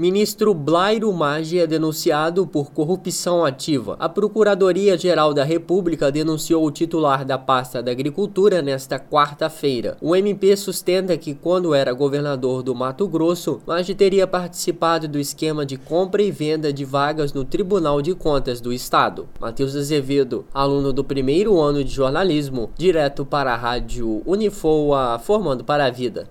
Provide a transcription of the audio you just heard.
Ministro Blairo Maggi é denunciado por corrupção ativa. A Procuradoria-Geral da República denunciou o titular da pasta da Agricultura nesta quarta-feira. O MP sustenta que, quando era governador do Mato Grosso, Maggi teria participado do esquema de compra e venda de vagas no Tribunal de Contas do Estado. Matheus Azevedo, aluno do primeiro ano de jornalismo, direto para a rádio Unifoa, formando para a vida.